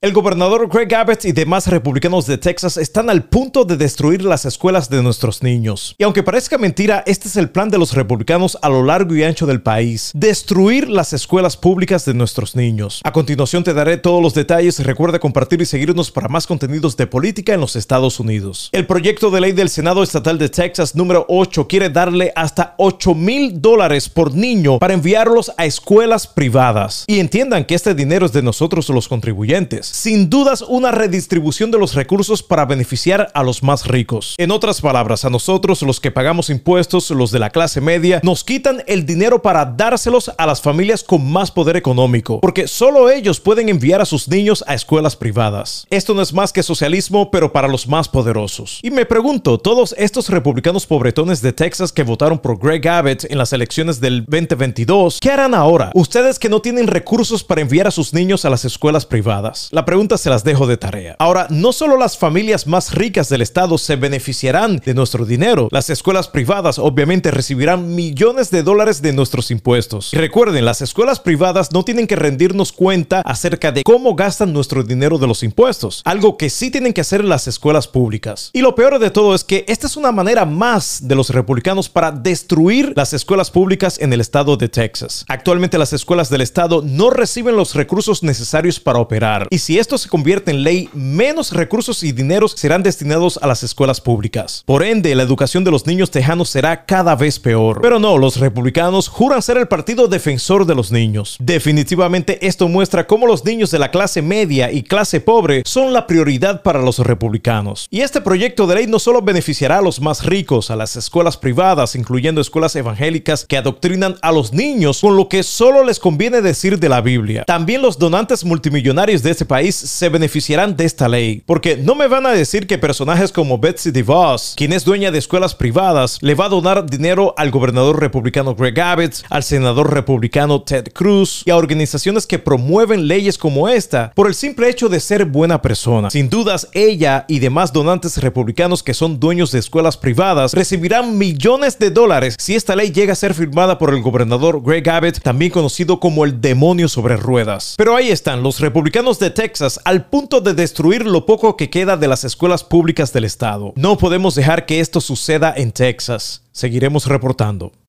El gobernador Greg Abbott y demás republicanos de Texas están al punto de destruir las escuelas de nuestros niños. Y aunque parezca mentira, este es el plan de los republicanos a lo largo y ancho del país. Destruir las escuelas públicas de nuestros niños. A continuación te daré todos los detalles recuerda compartir y seguirnos para más contenidos de política en los Estados Unidos. El proyecto de ley del Senado Estatal de Texas número 8 quiere darle hasta 8 mil dólares por niño para enviarlos a escuelas privadas. Y entiendan que este dinero es de nosotros los contribuyentes sin dudas una redistribución de los recursos para beneficiar a los más ricos. En otras palabras, a nosotros los que pagamos impuestos, los de la clase media, nos quitan el dinero para dárselos a las familias con más poder económico, porque solo ellos pueden enviar a sus niños a escuelas privadas. Esto no es más que socialismo, pero para los más poderosos. Y me pregunto, todos estos republicanos pobretones de Texas que votaron por Greg Abbott en las elecciones del 2022, ¿qué harán ahora? Ustedes que no tienen recursos para enviar a sus niños a las escuelas privadas. La pregunta se las dejo de tarea. Ahora, no solo las familias más ricas del estado se beneficiarán de nuestro dinero, las escuelas privadas obviamente recibirán millones de dólares de nuestros impuestos. Y recuerden, las escuelas privadas no tienen que rendirnos cuenta acerca de cómo gastan nuestro dinero de los impuestos, algo que sí tienen que hacer las escuelas públicas. Y lo peor de todo es que esta es una manera más de los republicanos para destruir las escuelas públicas en el estado de Texas. Actualmente las escuelas del estado no reciben los recursos necesarios para operar. Y si esto se convierte en ley, menos recursos y dineros serán destinados a las escuelas públicas. Por ende, la educación de los niños tejanos será cada vez peor. Pero no, los republicanos juran ser el partido defensor de los niños. Definitivamente esto muestra cómo los niños de la clase media y clase pobre son la prioridad para los republicanos. Y este proyecto de ley no solo beneficiará a los más ricos, a las escuelas privadas, incluyendo escuelas evangélicas que adoctrinan a los niños con lo que solo les conviene decir de la Biblia. También los donantes multimillonarios de este país se beneficiarán de esta ley, porque no me van a decir que personajes como Betsy DeVos, quien es dueña de escuelas privadas, le va a donar dinero al gobernador republicano Greg Abbott, al senador republicano Ted Cruz y a organizaciones que promueven leyes como esta por el simple hecho de ser buena persona. Sin dudas, ella y demás donantes republicanos que son dueños de escuelas privadas recibirán millones de dólares si esta ley llega a ser firmada por el gobernador Greg Abbott, también conocido como el demonio sobre ruedas. Pero ahí están los republicanos de Texas al punto de destruir lo poco que queda de las escuelas públicas del estado. No podemos dejar que esto suceda en Texas. Seguiremos reportando.